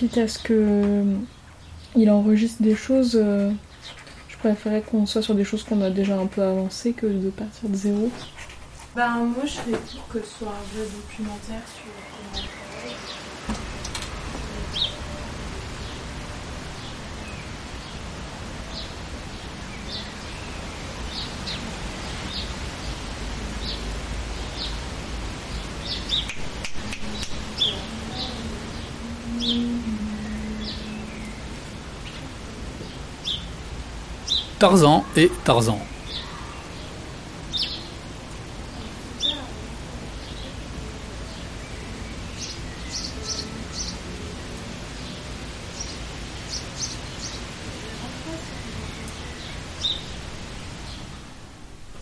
quitte à ce que euh, il enregistre des choses, euh, je préférais qu'on soit sur des choses qu'on a déjà un peu avancées que de partir de zéro. Ben moi je serais pour que ce soit un vrai documentaire sur Tarzan et Tarzan.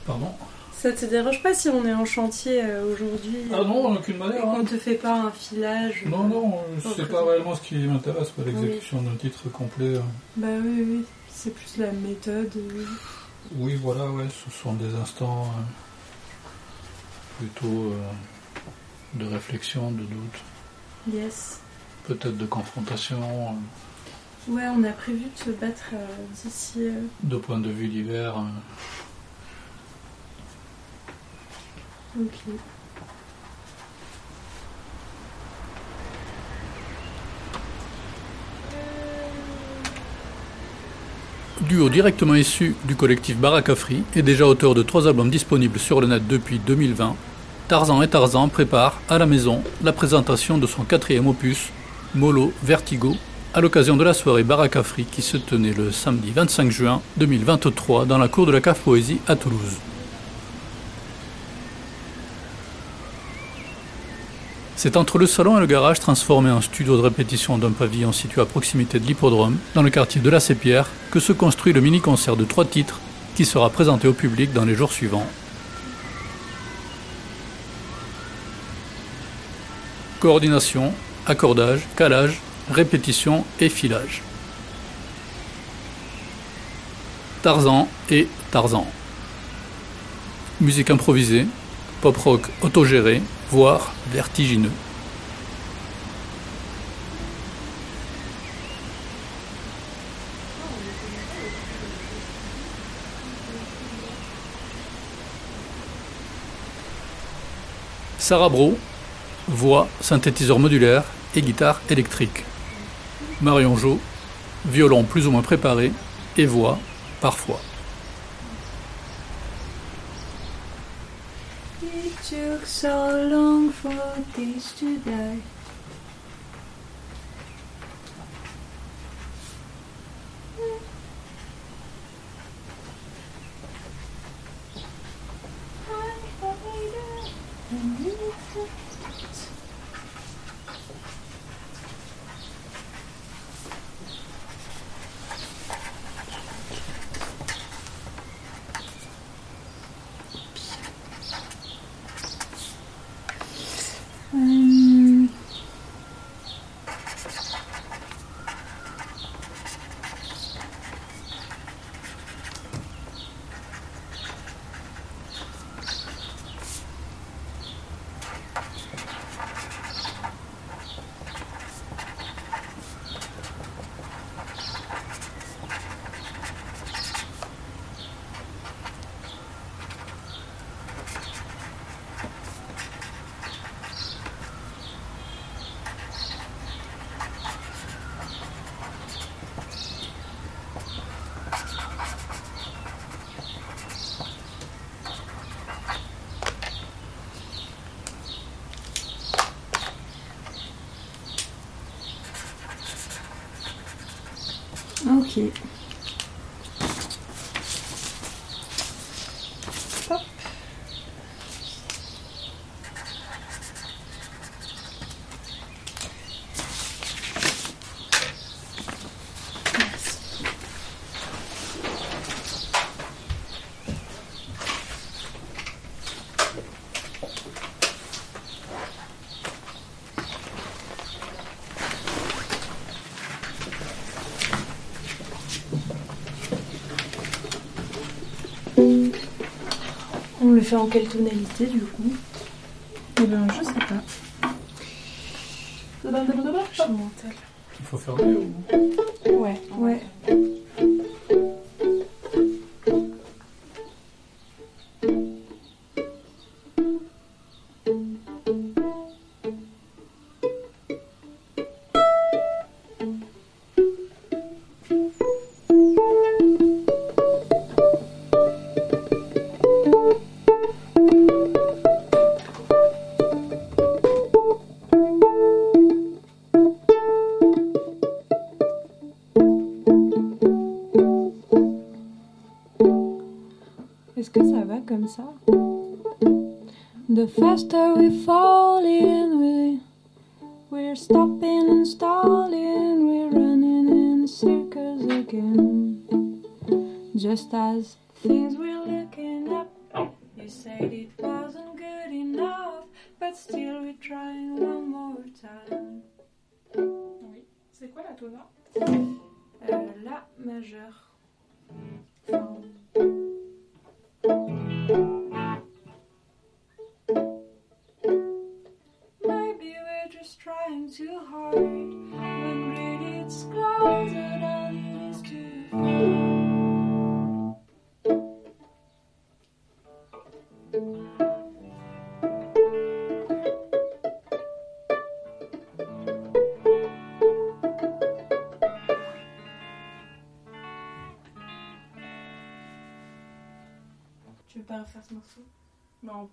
Pardon Ça te dérange pas si on est en chantier euh, aujourd'hui Ah non, en aucune et manière. qu'on hein. te fait pas un filage Non, euh, non, Oh, c'est très pas réellement ce qui m'intéresse, pas l'exécution d'un titre complet. euh. Bah oui, oui, c'est plus la méthode. euh. Oui, voilà, ouais, ce sont des instants euh, plutôt euh, de réflexion, de doute, Yes. peut-être de confrontation, Ouais, on a prévu de se battre euh, d'ici. euh, de points de vue divers. euh. Ok. Duo directement issu du collectif Barakafri et déjà auteur de trois albums disponibles sur le net depuis 2020, Tarzan et Tarzan prépare à la maison la présentation de son quatrième opus, Molo Vertigo, à l'occasion de la soirée Barakafri qui se tenait le samedi 25 juin 2023 dans la cour de la CAF Poésie à Toulouse. C'est entre le salon et le garage transformé en studio de répétition d'un pavillon situé à proximité de l'hippodrome, dans le quartier de la Sépierre, que se construit le mini-concert de trois titres qui sera présenté au public dans les jours suivants. Coordination, accordage, calage, répétition et filage. Tarzan et Tarzan. Musique improvisée, pop rock autogéré, voire vertigineux. Sarah Bro, voix, synthétiseur modulaire et guitare électrique. Marion Jo, violon plus ou moins préparé et voix parfois. Took so long for this to die. Ok. En quelle tonalité du coup? La tona Euh, la majeur. Enfin, Maybe we're just trying too hard.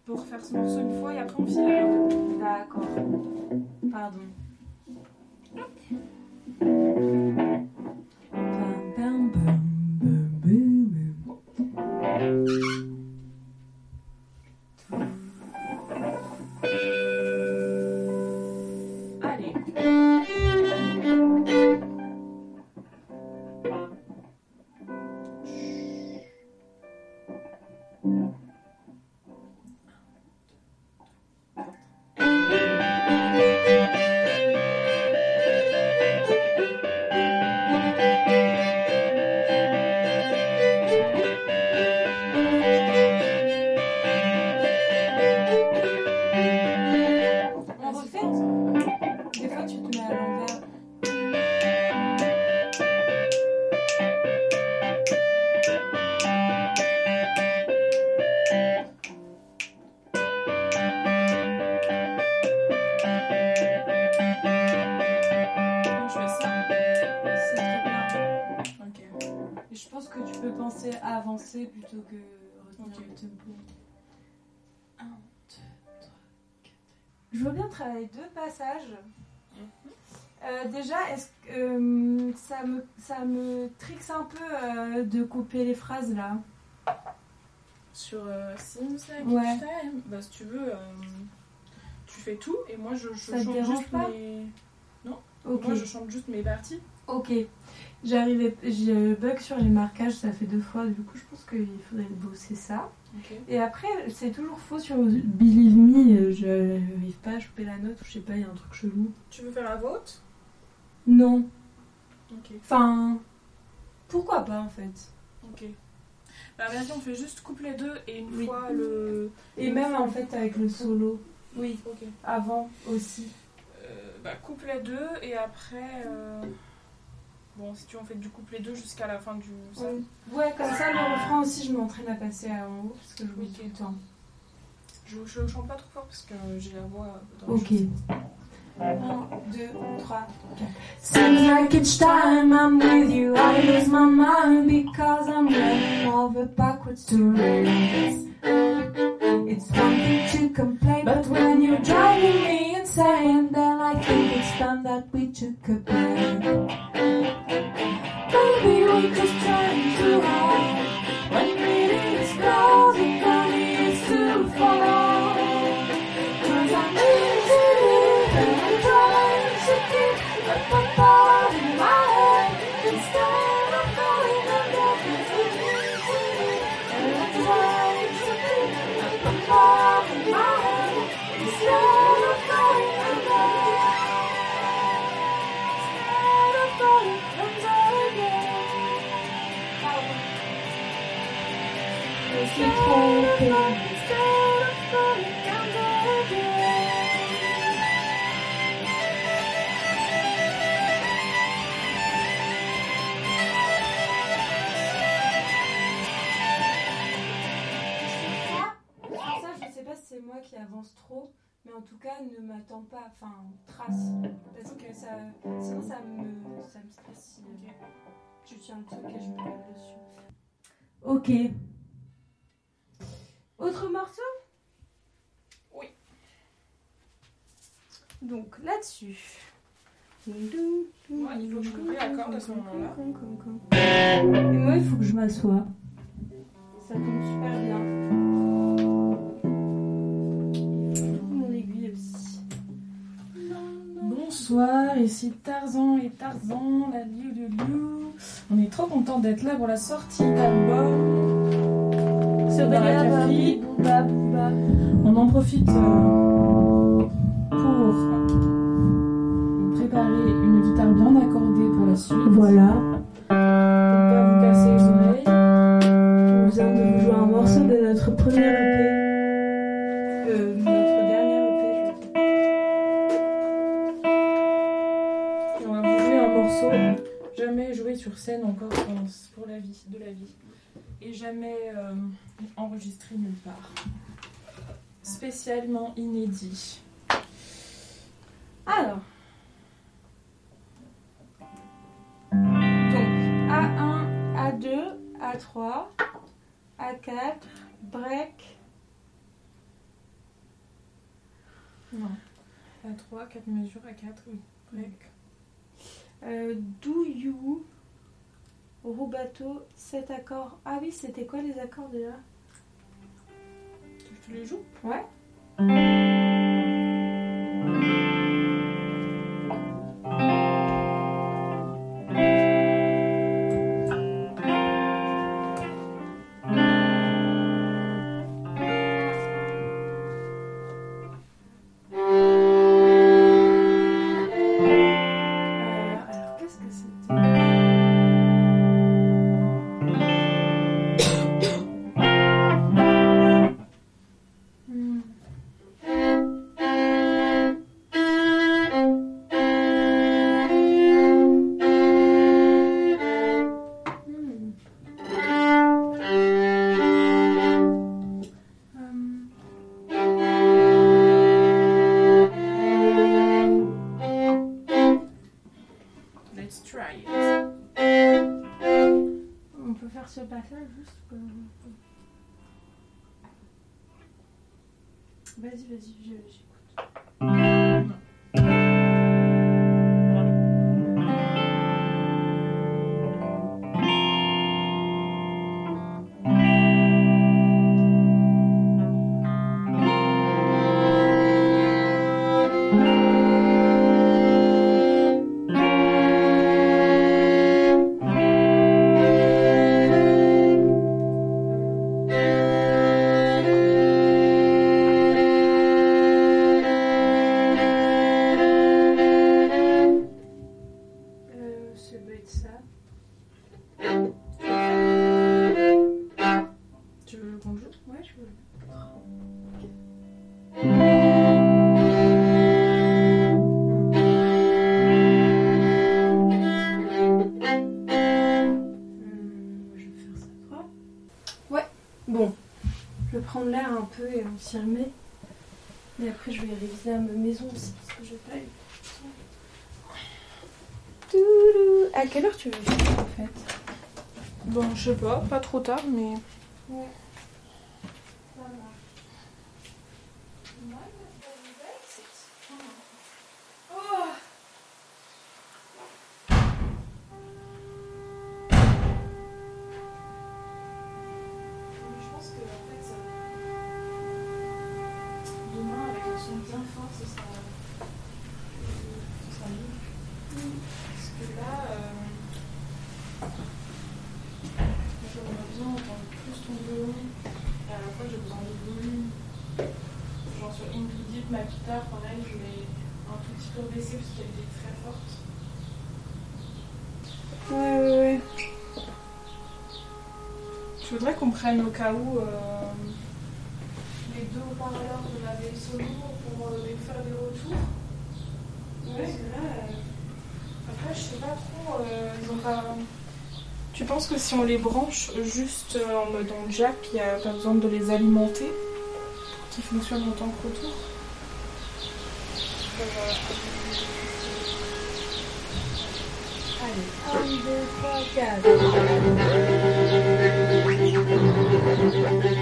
Peut refaire ce morceau une fois et après on alors. D'accord. Pardon. Je veux bien travailler deux passages. Euh, déjà, est-ce que euh, ça, me, ça me trixe un peu euh, de couper les phrases là? Sur Sims, là, Ouais. Bah si tu veux, tu fais tout et moi je, je Ça te chante dérange juste pas? mes. Ok. Moi je chante juste mes parties. Ok. J'arrivais, j'ai bug sur les marquages, ça fait deux fois, du coup je pense qu'il faudrait bosser ça. Et après, c'est toujours faux sur Believe Me, je n'arrive pas à choper la note ou je sais pas, il y a un truc chelou. Tu veux faire la vôtre? Non. Enfin, pourquoi pas en fait? Ok. Bah vas-y, on fait juste couple les deux et une Oui. fois le. Et même en fait avec le solo. Oui, Ok. avant aussi. Euh, bah couple les deux et après. euh, Bon, si tu veux, on fait du couple les deux jusqu'à la fin du. ça. Ouais, comme ça le refrain aussi, je m'entraîne à passer à en haut parce que je Oui. tout le temps. Je, je chante pas trop fort parce que j'ai la voix dans Ok. les choses. 1, 2, 3, 4. Seems like each time I'm with you, I lose my mind because I'm running over backwards to race. It's one thing to complain, but when you're driving me insane, then I think it's time that we took a break. Maybe we're just trying too Je ne sais pas si c'est moi qui avance trop, mais en tout cas ne m'attends pas, enfin trace, parce que sinon ça me, ça me stresse si tu tiens le truc et je me dessus. Ok, autre morceau? Oui. Donc là-dessus. Ouais, il faut que je coupe la corde à ce moment-là. Et moi, il faut que je m'assoie. Ça tombe super bien. Mon aiguille aussi. Bonsoir, ici Tarzan et Tarzan, la lieu de Liu. On est trop content d'être là pour la sortie d'album. On en profite euh, pour préparer une guitare bien accordée pour la suite. Voilà. Pour pas vous casser les oreilles. On vient de vous jouer un morceau de notre premier sur scène encore pour, la vie, de la vie. Et jamais euh, enregistré nulle part. Spécialement inédit. Alors. Donc, A1, A2, A3, A4, break. Non. À 3, 4 mesures, à 4, oui. Break. Euh, do you. Rubato, 7 accords. Ah oui, c'était quoi les accords déjà je te les joue Ouais. Vas-y, vas-y, je-. Euh, quelle heure tu veux finir en fait? Bon, je sais pas, pas trop tard, mais. Ouais. Baissée parce qu'elle était très forte. Ouais, ouais, ouais. Je voudrais qu'on prenne au cas où euh, les deux haut-parleurs de la vieille solo pour euh, les faire des retours. Ouais, là, euh, après, je sais pas trop. euh, ils ont pas... Tu penses que si on les branche juste en mode en jack, il n'y a pas besoin de les alimenter Qui fonctionnent en tant que retour sur euh, Allez, 1,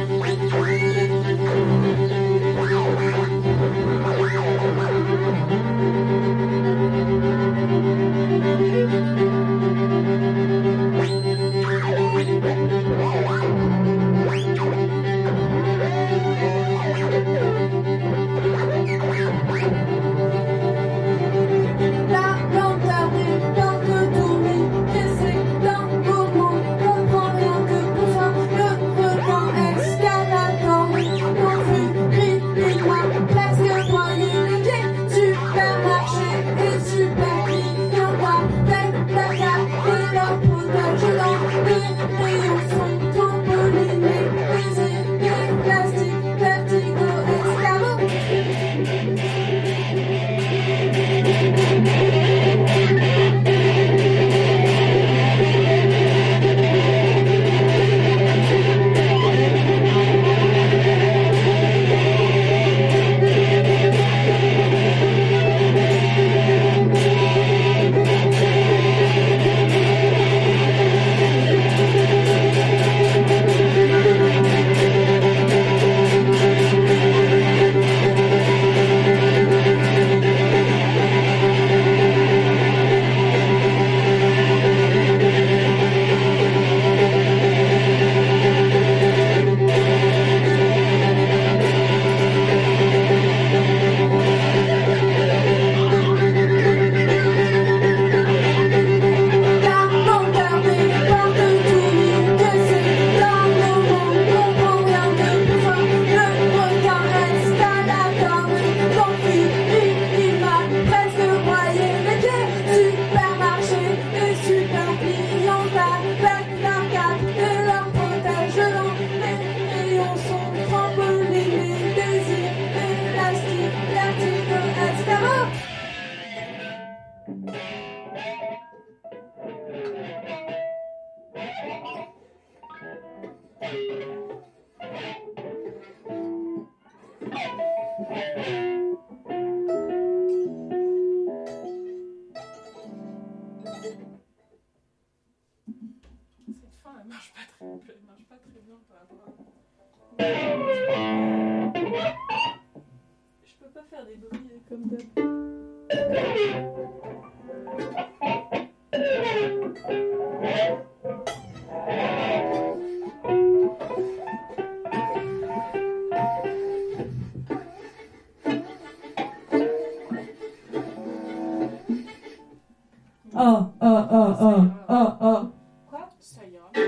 Oh, oh, oh, oh, oh, oh. Quoi Ça ira. Oui,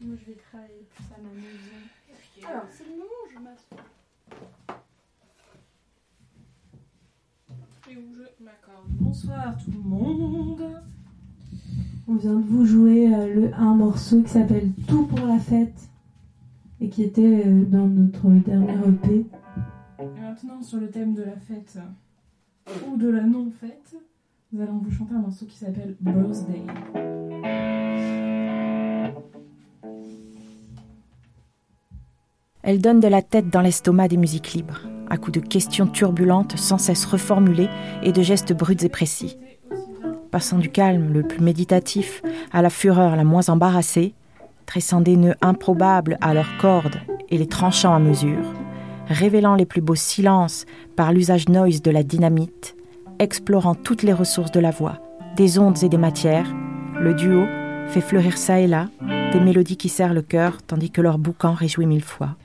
moi je vais travailler plus à ma. Alors, c'est le moment je m'assois. Et où je m'accorde. Bonsoir tout le monde. On vient de vous jouer euh, le, un morceau qui s'appelle Tout pour la fête et qui était euh, dans notre dernier EP. Et maintenant, sur le thème de la fête ou de la non-fête, nous allons vous chanter un morceau qui s'appelle Birthday. Elle donne de la tête dans l'estomac des musiques libres, à coups de questions turbulentes sans cesse reformulées et de gestes bruts et précis. Passant du calme le plus méditatif à la fureur la moins embarrassée, tressant des nœuds improbables à leurs cordes et les tranchant à mesure, révélant les plus beaux silences par l'usage noise de la dynamite, explorant toutes les ressources de la voix, des ondes et des matières, le duo fait fleurir ça et là des mélodies qui serrent le cœur tandis que leur boucan réjouit mille fois.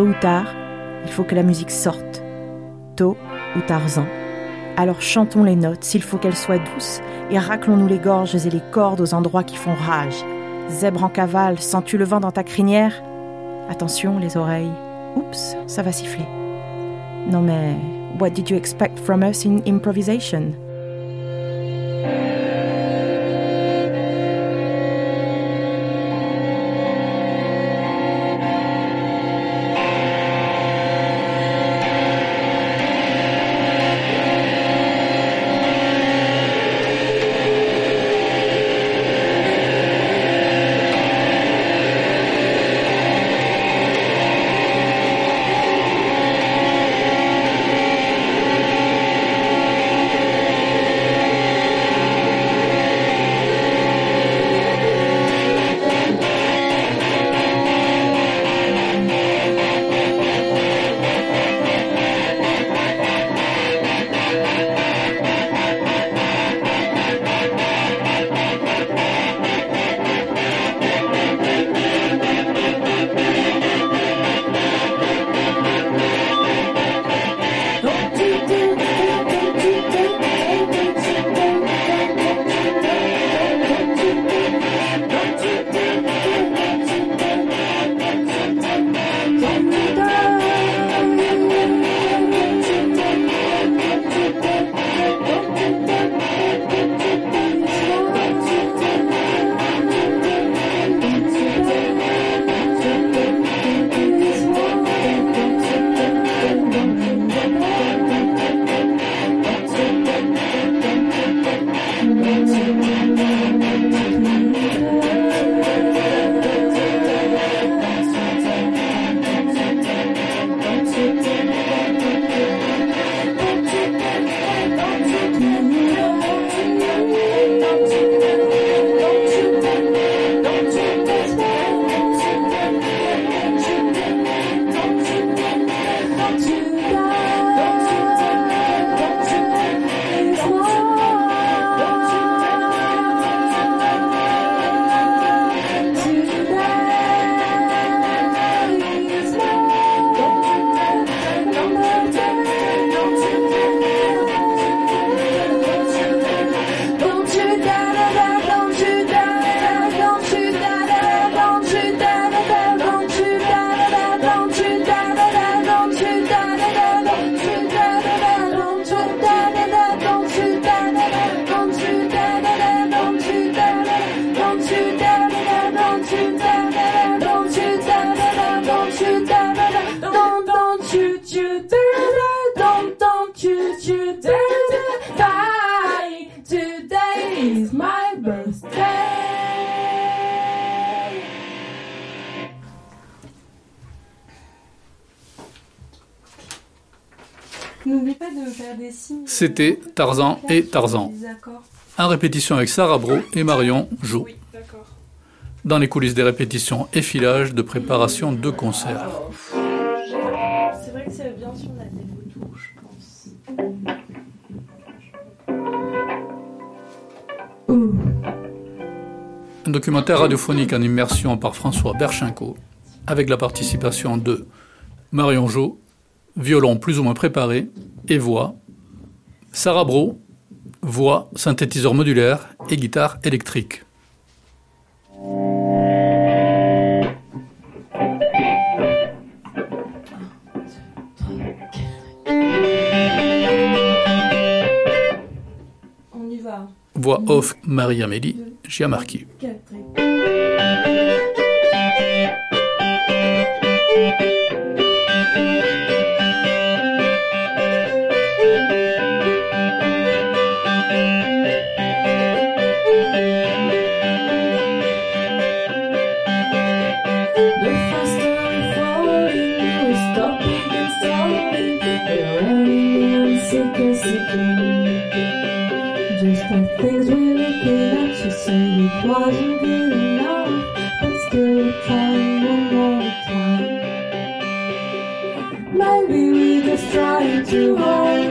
Tôt ou tard, il faut que la musique sorte. Tôt ou Tarzan. Alors chantons les notes s'il faut qu'elles soient douces et raclons-nous les gorges et les cordes aux endroits qui font rage. Zèbre en cavale, sens-tu le vent dans ta crinière? Attention les oreilles. Oups, ça va siffler. Non mais, what did you expect from us in improvisation? N'oublie pas C'était Tarzan et Tarzan. En répétition avec Sarah Bro et Marion Jou. Dans les coulisses des répétitions et filages de préparation de concerts. C'est vrai que c'est bien si on a des photos, je pense. Un documentaire radiophonique en immersion par François Berchinko, avec la participation de Marion Jo, violon plus ou moins préparé et voix, Sarah Bro, voix, synthétiseur modulaire et guitare électrique. On y va. Voix off Marie-Amélie Giamarchi. Quatre wasn't good enough, but still trying one more time. Maybe we're just trying too hard.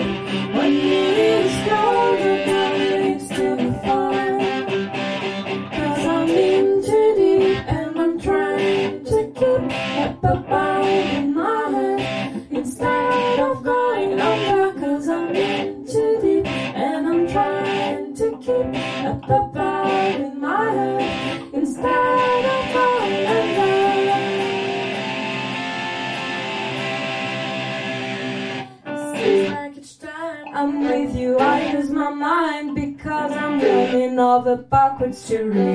Backwards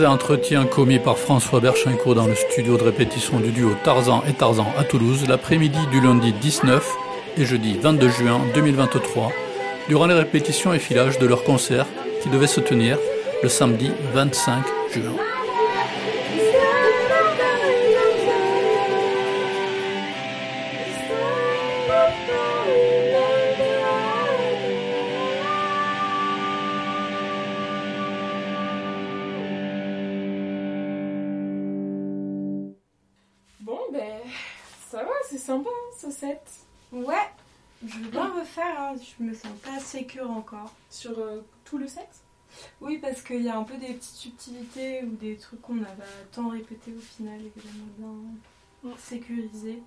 Et entretiens commis par François Berchincourt dans le studio de répétition du duo Tarzan et Tarzan à Toulouse l'après-midi du lundi 19 et jeudi 22 juin 2023 durant les répétitions et filages de leur concert qui devait se tenir le samedi 25 juin. Sympa, hein, ce set. Ouais, je veux bien refaire, hein, je me sens pas sécure encore. Sur euh, tout le set Oui, parce qu'il y a un peu des petites subtilités ou des trucs qu'on a tant répété au final et que j'aimerais bien sécuriser.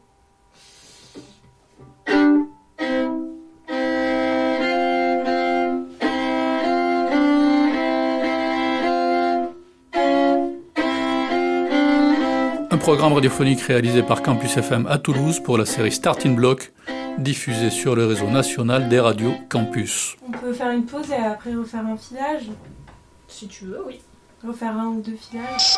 programme radiophonique réalisé par Campus FM à Toulouse pour la série Starting Block, diffusée sur le réseau national des radios Campus. On peut faire une pause et après refaire un filage? Si tu veux, oui. Refaire un ou deux filages?